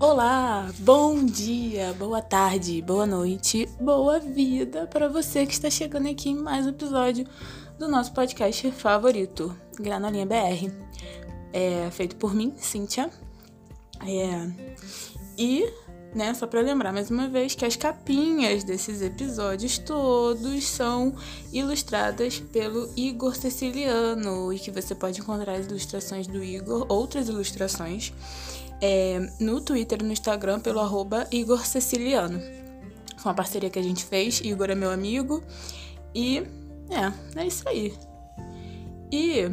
Olá, bom dia, boa tarde, boa noite, boa vida para você que está chegando aqui em mais um episódio do nosso podcast favorito, Granolinha BR. É feito por mim, Cíntia. É, e, né, só para lembrar mais uma vez que as capinhas desses episódios todos são ilustradas pelo Igor Ceciliano e que você pode encontrar as ilustrações do Igor, outras ilustrações é, no Twitter e no Instagram pelo arroba Igor Ceciliano. Foi uma parceria que a gente fez, Igor é meu amigo. E é, é isso aí. E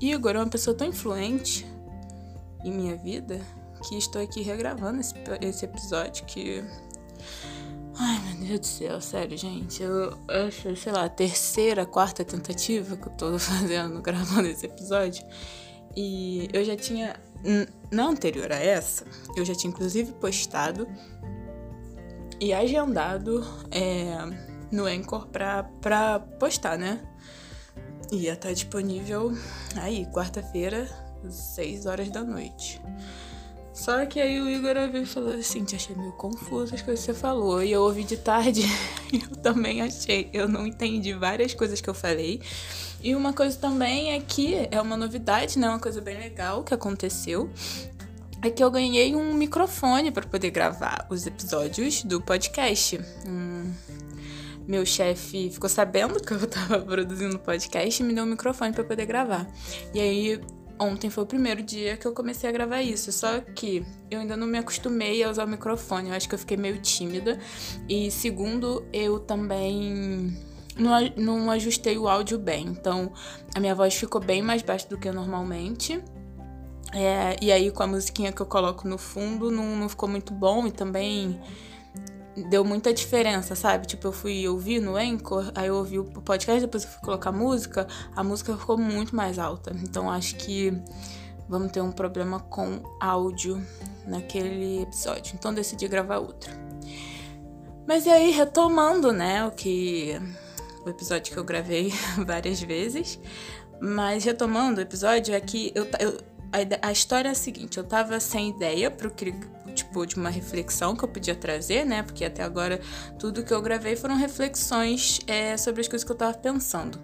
Igor é uma pessoa tão influente em minha vida que estou aqui regravando esse, esse episódio que. Ai, meu Deus do céu, sério, gente. Eu acho, sei lá, a terceira, quarta tentativa que eu tô fazendo, gravando esse episódio. E eu já tinha na anterior a essa, eu já tinha inclusive postado e agendado é, no Anchor pra, pra postar, né? Ia estar tá disponível aí, quarta-feira, 6 horas da noite. Só que aí o Igor veio e falou assim: Te achei meio confuso as coisas que você falou. E eu ouvi de tarde, eu também achei. Eu não entendi várias coisas que eu falei. E uma coisa também é que é uma novidade, né? Uma coisa bem legal que aconteceu. É que eu ganhei um microfone para poder gravar os episódios do podcast. Hum, meu chefe ficou sabendo que eu tava produzindo podcast e me deu um microfone para poder gravar. E aí ontem foi o primeiro dia que eu comecei a gravar isso, só que eu ainda não me acostumei a usar o microfone, eu acho que eu fiquei meio tímida. E segundo, eu também não, não ajustei o áudio bem, então a minha voz ficou bem mais baixa do que normalmente. É, e aí com a musiquinha que eu coloco no fundo não, não ficou muito bom e também deu muita diferença, sabe? Tipo, eu fui ouvir no Anchor, aí eu ouvi o podcast, depois eu fui colocar música, a música ficou muito mais alta. Então acho que vamos ter um problema com áudio naquele episódio. Então decidi gravar outro. Mas e aí, retomando, né, o que. O episódio que eu gravei várias vezes. Mas retomando o episódio, é que eu, eu a, a, história é a seguinte: eu tava sem ideia pro, tipo, de uma reflexão que eu podia trazer, né? Porque até agora tudo que eu gravei foram reflexões é, sobre as coisas que eu tava pensando.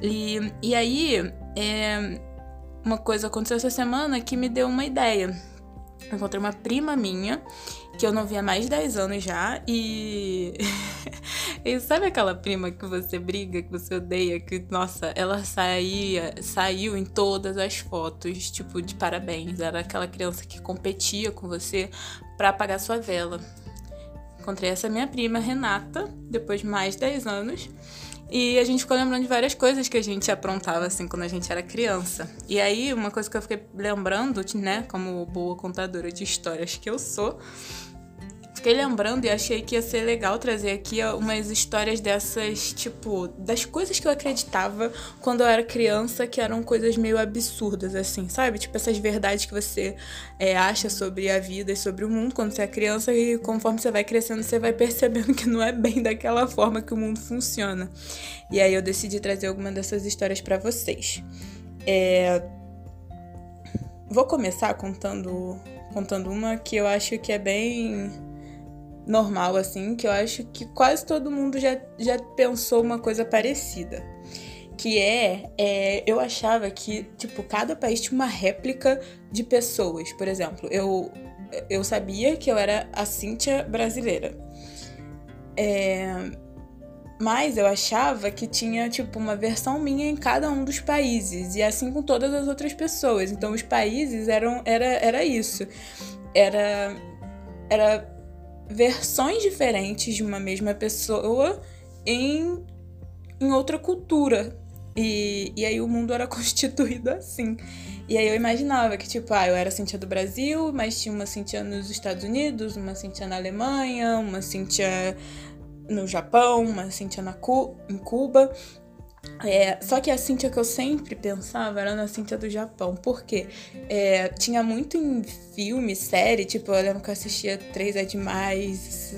E, e aí, é, uma coisa aconteceu essa semana que me deu uma ideia. Eu encontrei uma prima minha que eu não via há mais de 10 anos já e. e sabe aquela prima que você briga, que você odeia, que, nossa, ela saía, saiu em todas as fotos, tipo, de parabéns. Era aquela criança que competia com você para apagar sua vela. Encontrei essa minha prima, Renata, depois de mais de 10 anos. E a gente ficou lembrando de várias coisas que a gente aprontava, assim, quando a gente era criança. E aí, uma coisa que eu fiquei lembrando, né, como boa contadora de histórias que eu sou, fiquei lembrando e achei que ia ser legal trazer aqui umas histórias dessas, tipo, das coisas que eu acreditava quando eu era criança, que eram coisas meio absurdas, assim, sabe? Tipo, essas verdades que você é, acha sobre a vida e sobre o mundo quando você é criança e conforme você vai crescendo, você vai percebendo que não é bem daquela forma que o mundo funciona. E aí eu decidi trazer alguma dessas histórias para vocês. É... Vou começar contando contando uma que eu acho que é bem normal, assim, que eu acho que quase todo mundo já, já pensou uma coisa parecida. Que é, é, eu achava que, tipo, cada país tinha uma réplica de pessoas. Por exemplo, eu, eu sabia que eu era a Cíntia brasileira. É, mas eu achava que tinha, tipo, uma versão minha em cada um dos países. E assim com todas as outras pessoas. Então, os países eram. Era, era isso. Era. Era versões diferentes de uma mesma pessoa em, em outra cultura. E, e aí o mundo era constituído assim. E aí eu imaginava que, tipo, ah, eu era Cintia do Brasil, mas tinha uma Cintia nos Estados Unidos, uma Cintia na Alemanha, uma Cintia no Japão, uma Cintia na Cu em Cuba. É, só que a Cintia que eu sempre pensava era na Cintia do Japão, porque é, tinha muito em filme, série, tipo, eu lembro que eu assistia Três é Demais,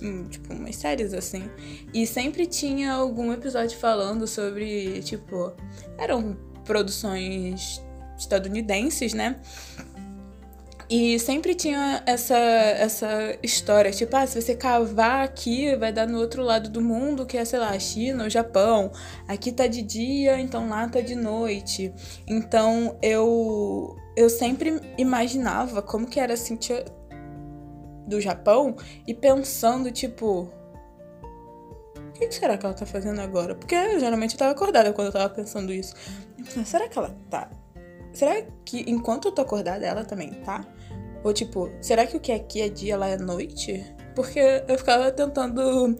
hum, tipo, umas séries assim, e sempre tinha algum episódio falando sobre, tipo, eram produções estadunidenses, né? E sempre tinha essa, essa história, tipo, ah, se você cavar aqui, vai dar no outro lado do mundo, que é, sei lá, China, o Japão. Aqui tá de dia, então lá tá de noite. Então eu eu sempre imaginava como que era a Cintia do Japão e pensando, tipo, o que será que ela tá fazendo agora? Porque eu, geralmente eu tava acordada quando eu tava pensando isso. Pensando, será que ela tá? Será que enquanto eu tô acordada, ela também tá? Ou tipo, será que o que aqui é dia, lá é noite? Porque eu ficava tentando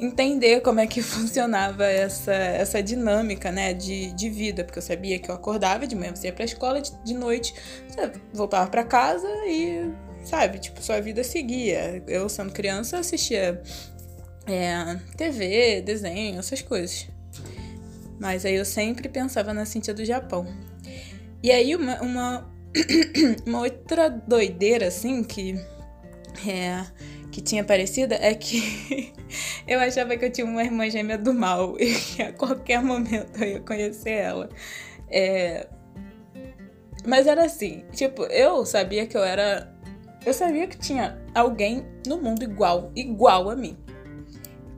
entender como é que funcionava essa, essa dinâmica, né, de, de vida, porque eu sabia que eu acordava de manhã, você ia pra escola, de, de noite você voltava para casa e, sabe, tipo, sua vida seguia. Eu, sendo criança, assistia é, TV, desenho, essas coisas. Mas aí eu sempre pensava na Cintia do Japão. E aí uma, uma uma outra doideira, assim, que, é, que tinha aparecido é que eu achava que eu tinha uma irmã gêmea do mal e que a qualquer momento eu ia conhecer ela. É, mas era assim, tipo, eu sabia que eu era. Eu sabia que tinha alguém no mundo igual, igual a mim.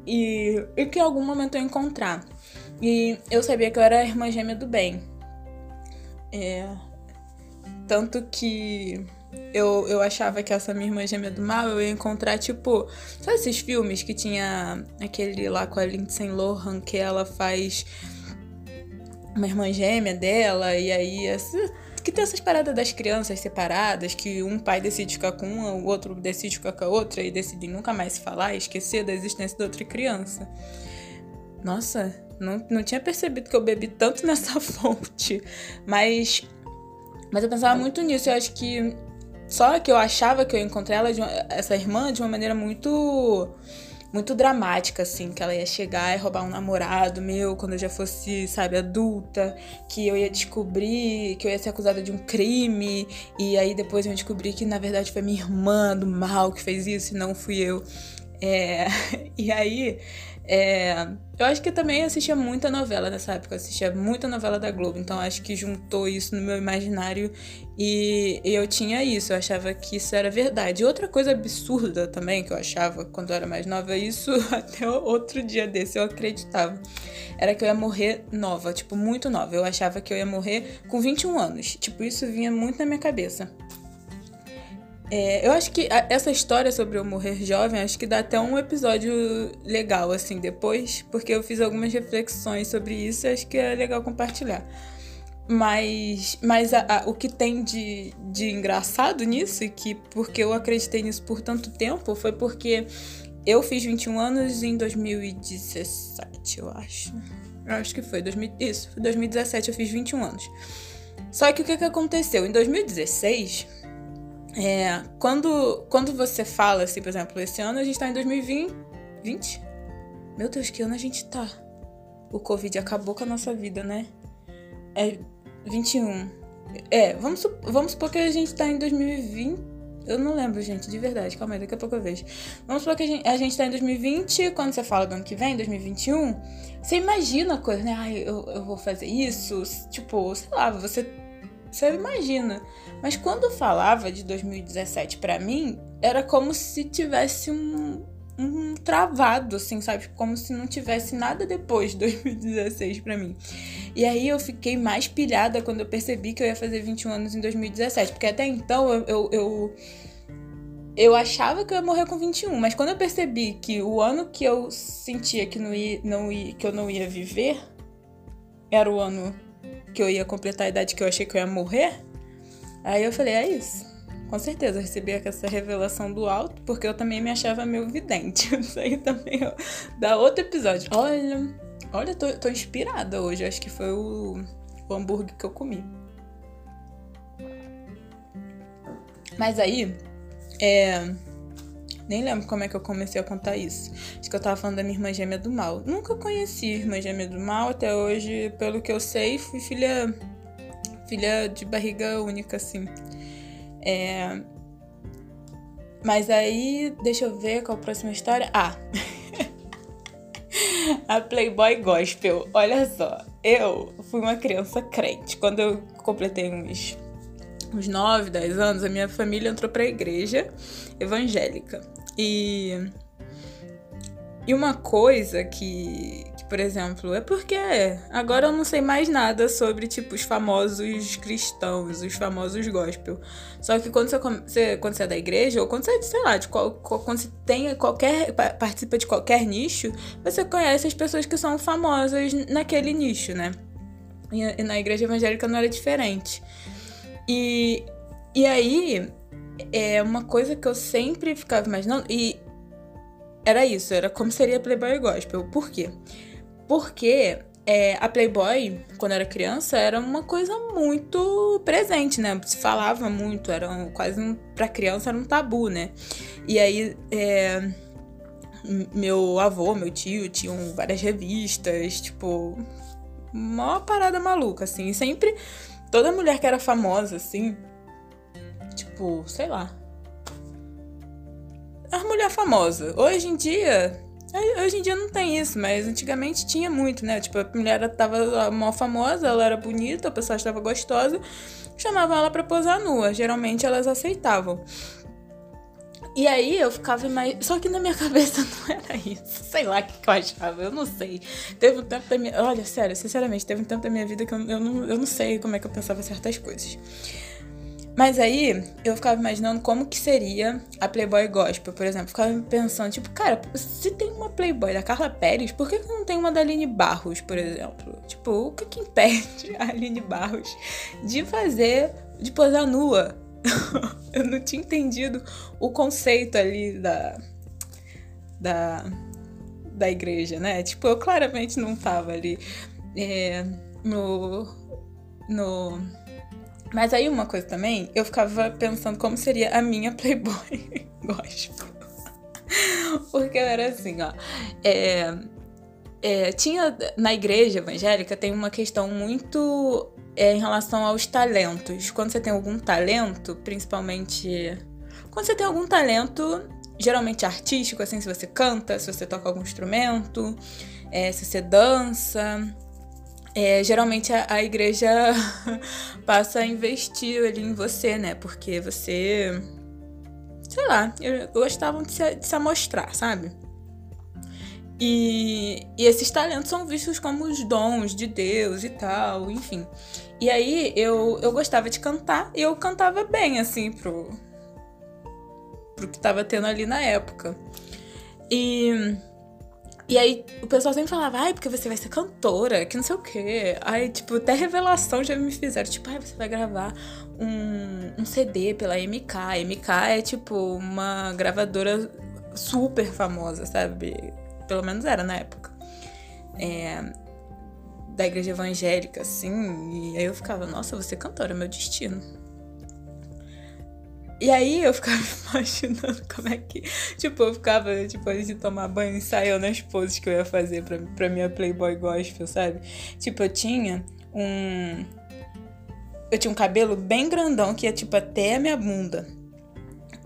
E, e que em algum momento eu ia encontrar. E eu sabia que eu era a irmã gêmea do bem. É, tanto que eu, eu achava que essa minha irmã gêmea do mal eu ia encontrar, tipo, sabe esses filmes que tinha aquele lá com a Lindsay Lohan que ela faz uma irmã gêmea dela, e aí essa, que tem essas paradas das crianças separadas, que um pai decide ficar com uma, o outro decide ficar com a outra e decidem nunca mais se falar esquecer da existência da outra criança. Nossa, não, não tinha percebido que eu bebi tanto nessa fonte, mas mas eu pensava muito nisso. Eu acho que. Só que eu achava que eu encontrei ela, uma, essa irmã, de uma maneira muito. Muito dramática, assim, que ela ia chegar e roubar um namorado meu quando eu já fosse, sabe, adulta, que eu ia descobrir que eu ia ser acusada de um crime, e aí depois eu ia descobrir que na verdade foi minha irmã do mal que fez isso e não fui eu. É, e aí é, eu acho que também assistia muita novela nessa época, assistia muita novela da Globo, então acho que juntou isso no meu imaginário e, eu tinha isso, eu achava que isso era verdade. Outra coisa absurda também que eu achava quando eu era mais nova, isso até outro dia desse eu acreditava, era que eu ia morrer nova, tipo, muito nova. Eu achava que eu ia morrer com 21 anos, tipo, isso vinha muito na minha cabeça. É, eu acho que essa história sobre eu morrer jovem, acho que dá até um episódio legal, assim, depois, porque eu fiz algumas reflexões sobre isso e acho que é legal compartilhar. Mas, mas a, a, o que tem de, de engraçado nisso, e que porque eu acreditei nisso por tanto tempo, foi porque eu fiz 21 anos em 2017, eu acho. Eu acho que foi. 2000, isso, 2017 eu fiz 21 anos. Só que o que, que aconteceu? Em 2016 é, quando, quando você fala, assim, por exemplo, esse ano a gente tá em 2020. 20? Meu Deus, que ano a gente tá? O Covid acabou com a nossa vida, né? É 21. É, vamos, vamos supor que a gente tá em 2020. Eu não lembro, gente, de verdade. Calma aí, daqui a pouco eu vejo. Vamos supor que a gente, a gente tá em 2020. Quando você fala do ano que vem, 2021, você imagina a coisa, né? Ai, eu, eu vou fazer isso. Tipo, sei lá, você você imagina. Mas quando falava de 2017 para mim, era como se tivesse um, um travado, assim, sabe? Como se não tivesse nada depois de 2016 para mim. E aí eu fiquei mais pilhada quando eu percebi que eu ia fazer 21 anos em 2017. Porque até então eu, eu, eu, eu achava que eu ia morrer com 21. Mas quando eu percebi que o ano que eu sentia que, não ia, não ia, que eu não ia viver era o ano que eu ia completar a idade que eu achei que eu ia morrer. Aí eu falei, é isso. Com certeza, eu recebi essa revelação do alto, porque eu também me achava meio vidente. Isso aí também ó, dá outro episódio. Olha, olha, tô, tô inspirada hoje. Acho que foi o, o hambúrguer que eu comi. Mas aí, é, nem lembro como é que eu comecei a contar isso. Acho que eu tava falando da minha irmã gêmea do mal. Nunca conheci irmã gêmea do mal, até hoje, pelo que eu sei, fui filha. filha de barriga única, assim. É. Mas aí, deixa eu ver qual a próxima história. Ah! a Playboy Gospel. Olha só, eu fui uma criança crente. Quando eu completei uns uns 9, 10 anos, a minha família entrou pra igreja evangélica. E. E uma coisa que, que, por exemplo, é porque agora eu não sei mais nada sobre, tipo, os famosos cristãos, os famosos gospel. Só que quando você, quando você é da igreja, ou quando você, sei lá, de qual, quando você tem qualquer. participa de qualquer nicho, você conhece as pessoas que são famosas naquele nicho, né? E, e na igreja evangélica não era diferente. E, e aí, é uma coisa que eu sempre ficava imaginando, e era isso, era como seria Playboy Gospel. Por quê? Porque é, a Playboy, quando eu era criança, era uma coisa muito presente, né? Se falava muito, era um, quase um, pra criança era um tabu, né? E aí, é, meu avô, meu tio tinham várias revistas, tipo, uma parada maluca, assim. Sempre Toda mulher que era famosa, assim, tipo, sei lá. A mulher famosa. Hoje em dia. Hoje em dia não tem isso, mas antigamente tinha muito, né? Tipo, a mulher tava mal famosa, ela era bonita, a pessoa estava gostosa, chamavam ela pra posar nua. Geralmente elas aceitavam. E aí eu ficava mais. Só que na minha cabeça não era isso. Sei lá o que, que eu achava, eu não sei. Teve um tempo da minha. Olha, sério, sinceramente, teve um tempo da minha vida que eu, eu, não, eu não sei como é que eu pensava certas coisas. Mas aí eu ficava imaginando como que seria a Playboy Gospel, por exemplo. Ficava pensando, tipo, cara, se tem uma Playboy da Carla Pérez, por que, não tem uma da Aline Barros, por exemplo? Tipo, o que que impede a Aline Barros de fazer, de posar nua? eu não tinha entendido o conceito ali da, da, da igreja, né? Tipo, eu claramente não tava ali é, no, no. Mas aí uma coisa também, eu ficava pensando como seria a minha Playboy gospel. Porque eu era assim, ó. É, é, tinha na igreja evangélica tem uma questão muito é, em relação aos talentos. Quando você tem algum talento, principalmente quando você tem algum talento, geralmente artístico, assim, se você canta, se você toca algum instrumento, é, se você dança, é, geralmente a, a igreja passa a investir ali em você, né? Porque você, sei lá, gostavam de se, de se amostrar, sabe? E, e, esses talentos são vistos como os dons de Deus e tal, enfim. E aí eu, eu gostava de cantar e eu cantava bem, assim, pro, pro que tava tendo ali na época. E, e aí o pessoal sempre falava, ai, porque você vai ser cantora, que não sei o quê. Aí, tipo, até revelação já me fizeram, tipo, ai, você vai gravar um, um CD pela MK. A MK é, tipo, uma gravadora super famosa, sabe? Pelo menos era na época. É, da igreja evangélica, assim. E aí eu ficava, nossa, você cantora, é meu destino. E aí eu ficava imaginando como é que. Tipo, eu ficava, tipo, antes de tomar banho, ensaiando as poses que eu ia fazer pra, pra minha Playboy Gospel, sabe? Tipo, eu tinha um. Eu tinha um cabelo bem grandão que ia, tipo, até a minha bunda.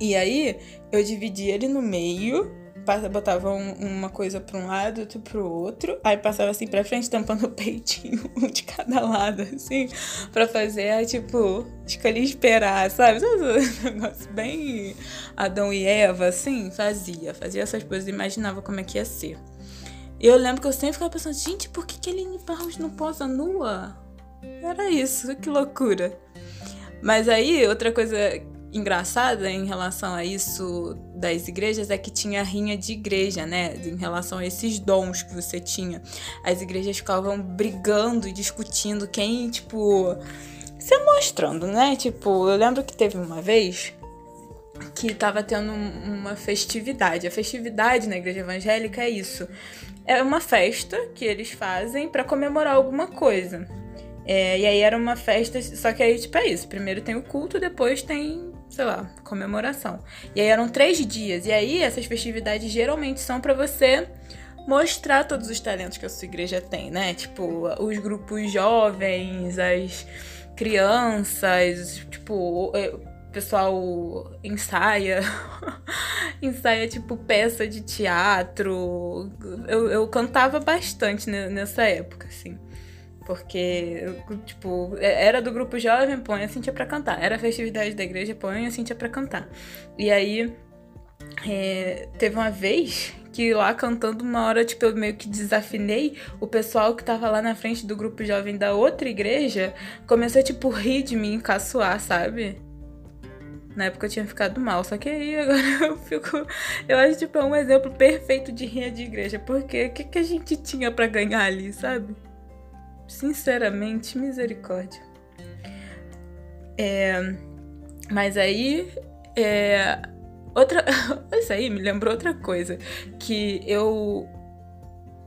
E aí eu dividi ele no meio botava um, uma coisa pra um lado, outra pro outro, aí passava assim pra frente, tampando o peitinho, um de cada lado, assim, pra fazer, aí, tipo, escolhi esperar, sabe? Um negócio bem Adão e Eva, assim, fazia, fazia essas coisas, imaginava como é que ia ser. Eu lembro que eu sempre ficava pensando, gente, por que, que Aline Barros não posa nua? Era isso, que loucura. Mas aí, outra coisa engraçada em relação a isso das igrejas é que tinha rinha de igreja, né? Em relação a esses dons que você tinha. As igrejas ficavam brigando e discutindo quem, tipo, se mostrando, né? Tipo, eu lembro que teve uma vez que tava tendo uma festividade. A festividade na igreja evangélica é isso. É uma festa que eles fazem para comemorar alguma coisa. É, e aí era uma festa, só que aí, tipo, é isso. Primeiro tem o culto, depois tem sei lá, comemoração. E aí eram três dias. E aí essas festividades geralmente são para você mostrar todos os talentos que a sua igreja tem, né? Tipo, os grupos jovens, as crianças, tipo, o pessoal ensaia, ensaia tipo peça de teatro. Eu, eu cantava bastante nessa época, assim. Porque, tipo, era do grupo jovem, põe a Cintia pra cantar. Era a festividade da igreja, põe a Cintia pra cantar. E aí, é, teve uma vez que lá cantando, uma hora, tipo, eu meio que desafinei. O pessoal que tava lá na frente do grupo jovem da outra igreja começou a, tipo, rir de mim, caçoar, sabe? Na época eu tinha ficado mal, só que aí agora eu fico. Eu acho, tipo, é um exemplo perfeito de rinha de igreja. Porque o que, que a gente tinha para ganhar ali, sabe? Sinceramente, misericórdia. É, mas aí. É, outra. Isso aí me lembrou outra coisa. Que eu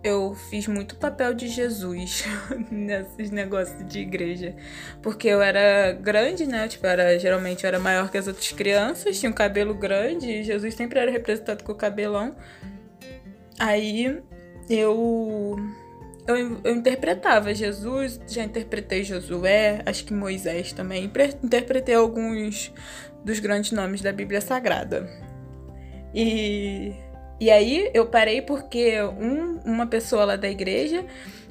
eu fiz muito papel de Jesus nesses negócios de igreja. Porque eu era grande, né? Tipo, era, geralmente eu era maior que as outras crianças, tinha um cabelo grande, e Jesus sempre era representado com o cabelão. Aí eu, eu, eu interpretava Jesus, já interpretei Josué, acho que Moisés também. Interpretei alguns dos grandes nomes da Bíblia Sagrada. E e aí eu parei porque um, uma pessoa lá da igreja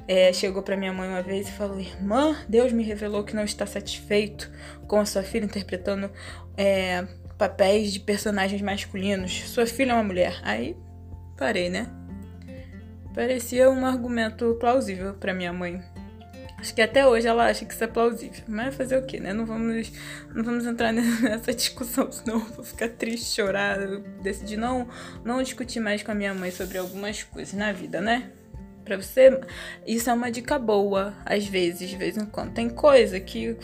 é, chegou para minha mãe uma vez e falou: Irmã, Deus me revelou que não está satisfeito com a sua filha interpretando é, papéis de personagens masculinos. Sua filha é uma mulher. Aí parei, né? Parecia um argumento plausível para minha mãe. Acho que até hoje ela acha que isso é plausível. Mas fazer o quê, né? Não vamos, não vamos entrar nessa discussão, senão eu vou ficar triste, chorar. Eu decidi não, não discutir mais com a minha mãe sobre algumas coisas na vida, né? Pra você, isso é uma dica boa, às vezes, de vez em quando. Tem coisa que.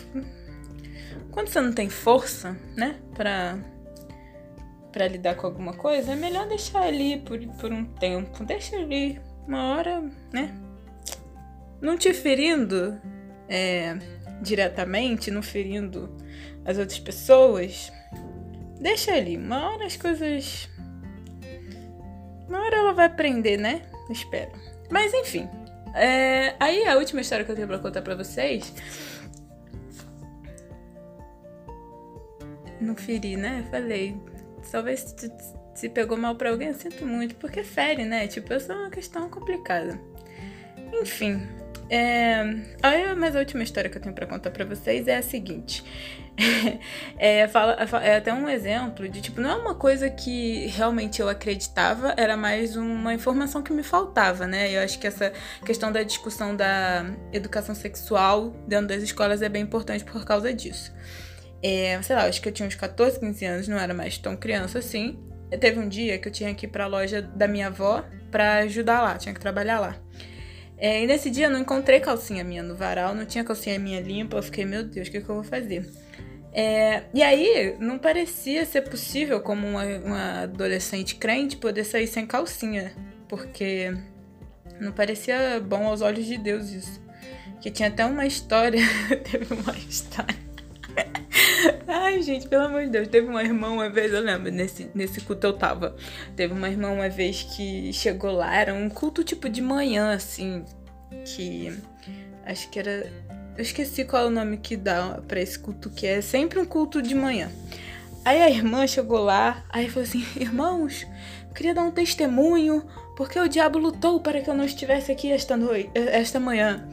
Quando você não tem força, né? Pra, pra lidar com alguma coisa, é melhor deixar ali por, por um tempo. Deixa ali, uma hora, né? não te ferindo é, diretamente, não ferindo as outras pessoas, deixa ali. Uma hora as coisas. Uma hora ela vai aprender, né? Espero. Mas enfim. É... Aí a última história que eu tenho pra contar pra vocês. Não feri, né? Falei. Talvez se, pegou mal pra alguém, eu sinto muito. Porque fere, né? Tipo, essa é uma questão complicada. Enfim, é, aí, mas a última história que eu tenho para contar para vocês é a seguinte. é, fala, é até um exemplo de, tipo, não é uma coisa que realmente eu acreditava, era mais uma informação que me faltava, né? Eu acho que essa questão da discussão da educação sexual dentro das escolas é bem importante por causa disso. É, sei lá, acho que eu tinha uns 14, 15 anos, não era mais tão criança assim. Teve um dia que eu tinha que ir pra loja da minha avó pra ajudar lá, tinha que trabalhar lá. É, e nesse dia eu não encontrei calcinha minha no varal, não tinha calcinha minha limpa. Eu fiquei, meu Deus, o que, que eu vou fazer? É, e aí, não parecia ser possível, como uma, uma, adolescente crente, poder sair sem calcinha. Porque não parecia bom aos olhos de Deus isso. Que tinha até uma história. teve uma história. Ai, gente, pelo amor de Deus. Teve uma irmã uma vez, eu lembro, nesse, nesse culto eu tava. Teve uma irmã uma vez que chegou lá, era um culto tipo de manhã, assim. Que. Acho que era. Eu esqueci qual é o nome que dá pra esse culto, que é sempre um culto de manhã. Aí a irmã chegou lá, aí falou assim: Irmãos, queria dar um testemunho, porque o diabo lutou para que eu não estivesse aqui esta noite, esta manhã.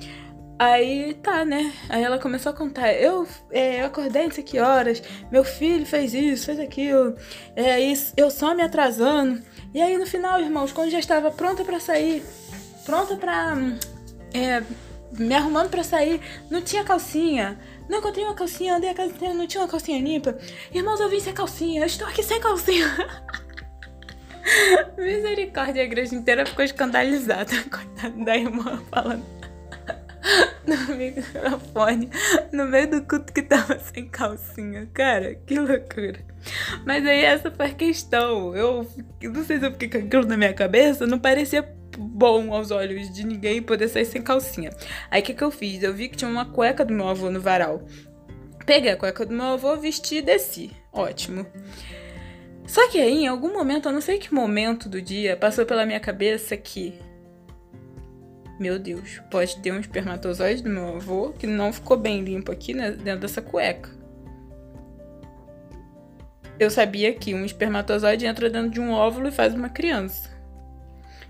Aí tá, né? Aí ela começou a contar. Eu, é, eu acordei não sei que horas, meu filho fez isso, fez aquilo, é, isso, eu só me atrasando. E aí no final, irmãos, quando já estava pronta para sair, pronta pra. É, me arrumando para sair, não tinha calcinha. Não encontrei uma calcinha, andei a casa inteira, não tinha uma calcinha limpa. Irmãos, eu vim sem calcinha, eu estou aqui sem calcinha. Misericórdia, a igreja inteira ficou escandalizada, coitada da irmã falando. no microfone no meio do culto que tava sem calcinha. Cara, que loucura. Mas aí essa foi a questão. Eu, não sei se eu fiquei com aquilo na minha cabeça, não parecia bom aos olhos de ninguém poder sair sem calcinha. Aí o que, que eu fiz? Eu vi que tinha uma cueca do meu avô no varal. Peguei a cueca do meu avô, vesti e desci. Ótimo. Só que aí, em algum momento, eu não sei que momento do dia, passou pela minha cabeça que meu Deus, pode ter um espermatozoide do meu avô que não ficou bem limpo aqui né, dentro dessa cueca. Eu sabia que um espermatozoide entra dentro de um óvulo e faz uma criança.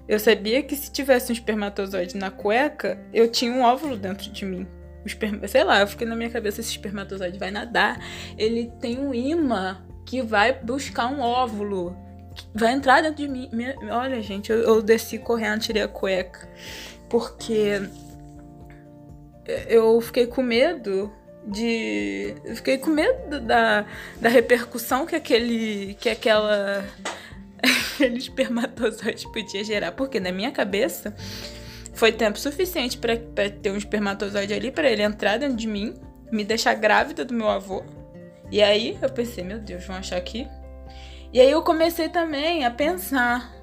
Eu sabia que se tivesse um espermatozoide na cueca, eu tinha um óvulo dentro de mim. Esperma, sei lá, eu fiquei na minha cabeça esse espermatozoide vai nadar. Ele tem um imã que vai buscar um óvulo. Vai entrar dentro de mim. Olha, gente, eu, eu desci correndo, tirei a cueca. Porque eu fiquei com medo de. Eu fiquei com medo da, da repercussão que aquele. que aquela. aquele espermatozoide podia gerar. Porque na minha cabeça foi tempo suficiente para ter um espermatozoide ali, para ele entrar dentro de mim, me deixar grávida do meu avô. E aí eu pensei, meu Deus, vão achar que. E aí eu comecei também a pensar.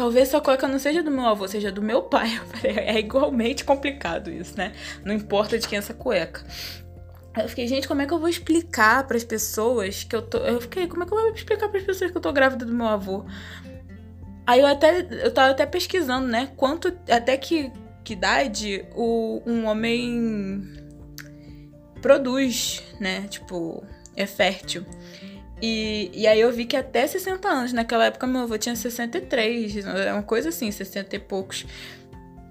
Talvez sua cueca não seja do meu avô, seja do meu pai. Eu falei, é igualmente complicado isso, né? Não importa de quem é essa cueca. Eu fiquei, gente, como é que eu vou explicar para as pessoas que eu tô. Eu fiquei, como é que eu vou explicar para as pessoas que eu tô grávida do meu avô? Aí eu até. Eu tava até pesquisando, né? Quanto. Até que, que idade o, um homem produz, né? Tipo, é fértil. E, e aí eu vi que até 60 anos, naquela época meu avô tinha 63, é uma coisa assim, 60 e poucos.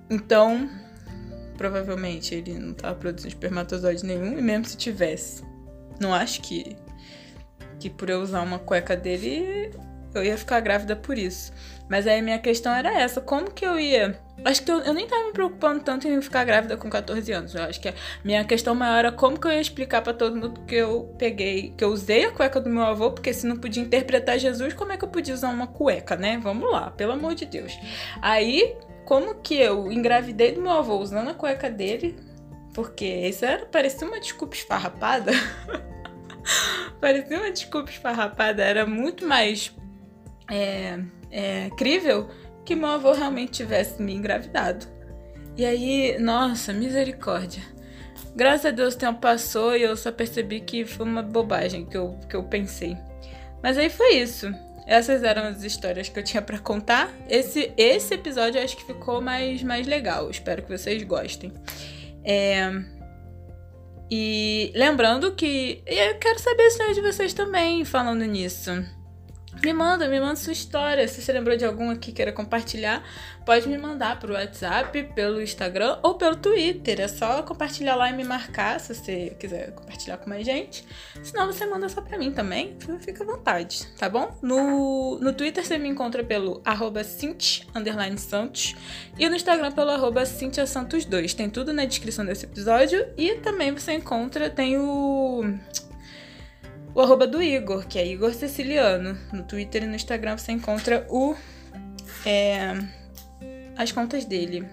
Então, provavelmente ele não tava produzindo espermatozoide nenhum, e mesmo se tivesse, não acho que, que por eu usar uma cueca dele eu ia ficar grávida por isso. Mas aí minha questão era essa: como que eu ia. Acho que eu, eu nem tava me preocupando tanto em ficar grávida com 14 anos. Eu acho que a minha questão maior era como que eu ia explicar para todo mundo que eu peguei, que eu usei a cueca do meu avô, porque se não podia interpretar Jesus, como é que eu podia usar uma cueca, né? Vamos lá, pelo amor de Deus. Aí como que eu engravidei do meu avô usando a cueca dele, porque isso era, parecia uma desculpa esfarrapada. parecia uma desculpa esfarrapada, era muito mais é, é, crível que meu avô realmente tivesse me engravidado. E aí, nossa, misericórdia. Graças a Deus o tempo passou e eu só percebi que foi uma bobagem que eu, que eu pensei. Mas aí foi isso. Essas eram as histórias que eu tinha para contar. Esse, esse episódio eu acho que ficou mais, mais legal. Espero que vocês gostem. É... E lembrando que eu quero saber a história de vocês também falando nisso. Me manda, me manda sua história. Se você lembrou de algum aqui que queira compartilhar, pode me mandar pro WhatsApp, pelo Instagram ou pelo Twitter. É só compartilhar lá e me marcar se você quiser compartilhar com mais gente. Senão você manda só pra mim também. Fica à vontade, tá bom? No, no Twitter você me encontra pelo arroba Santos e no Instagram pelo arroba Santos2. Tem tudo na descrição desse episódio e também você encontra, tem o o arroba do Igor, que é Igor Siciliano. No Twitter e no Instagram você encontra o é, as contas dele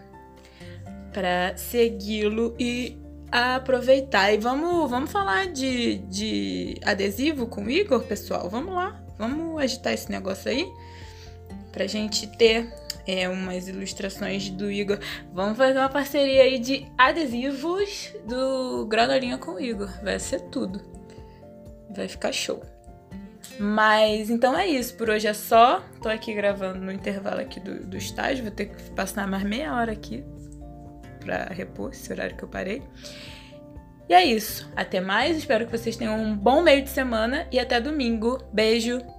para segui-lo e aproveitar. E vamos, vamos falar de, de adesivo com o Igor, pessoal? Vamos lá, vamos agitar esse negócio aí pra gente ter é, umas ilustrações do Igor. Vamos fazer uma parceria aí de adesivos do Granolinha com o Igor. Vai ser tudo. Vai ficar show. Mas então é isso, por hoje é só. Tô aqui gravando no intervalo aqui do, do estágio, vou ter que passar mais meia hora aqui pra repor esse horário que eu parei. E é isso. Até mais, espero que vocês tenham um bom meio de semana e até domingo. Beijo!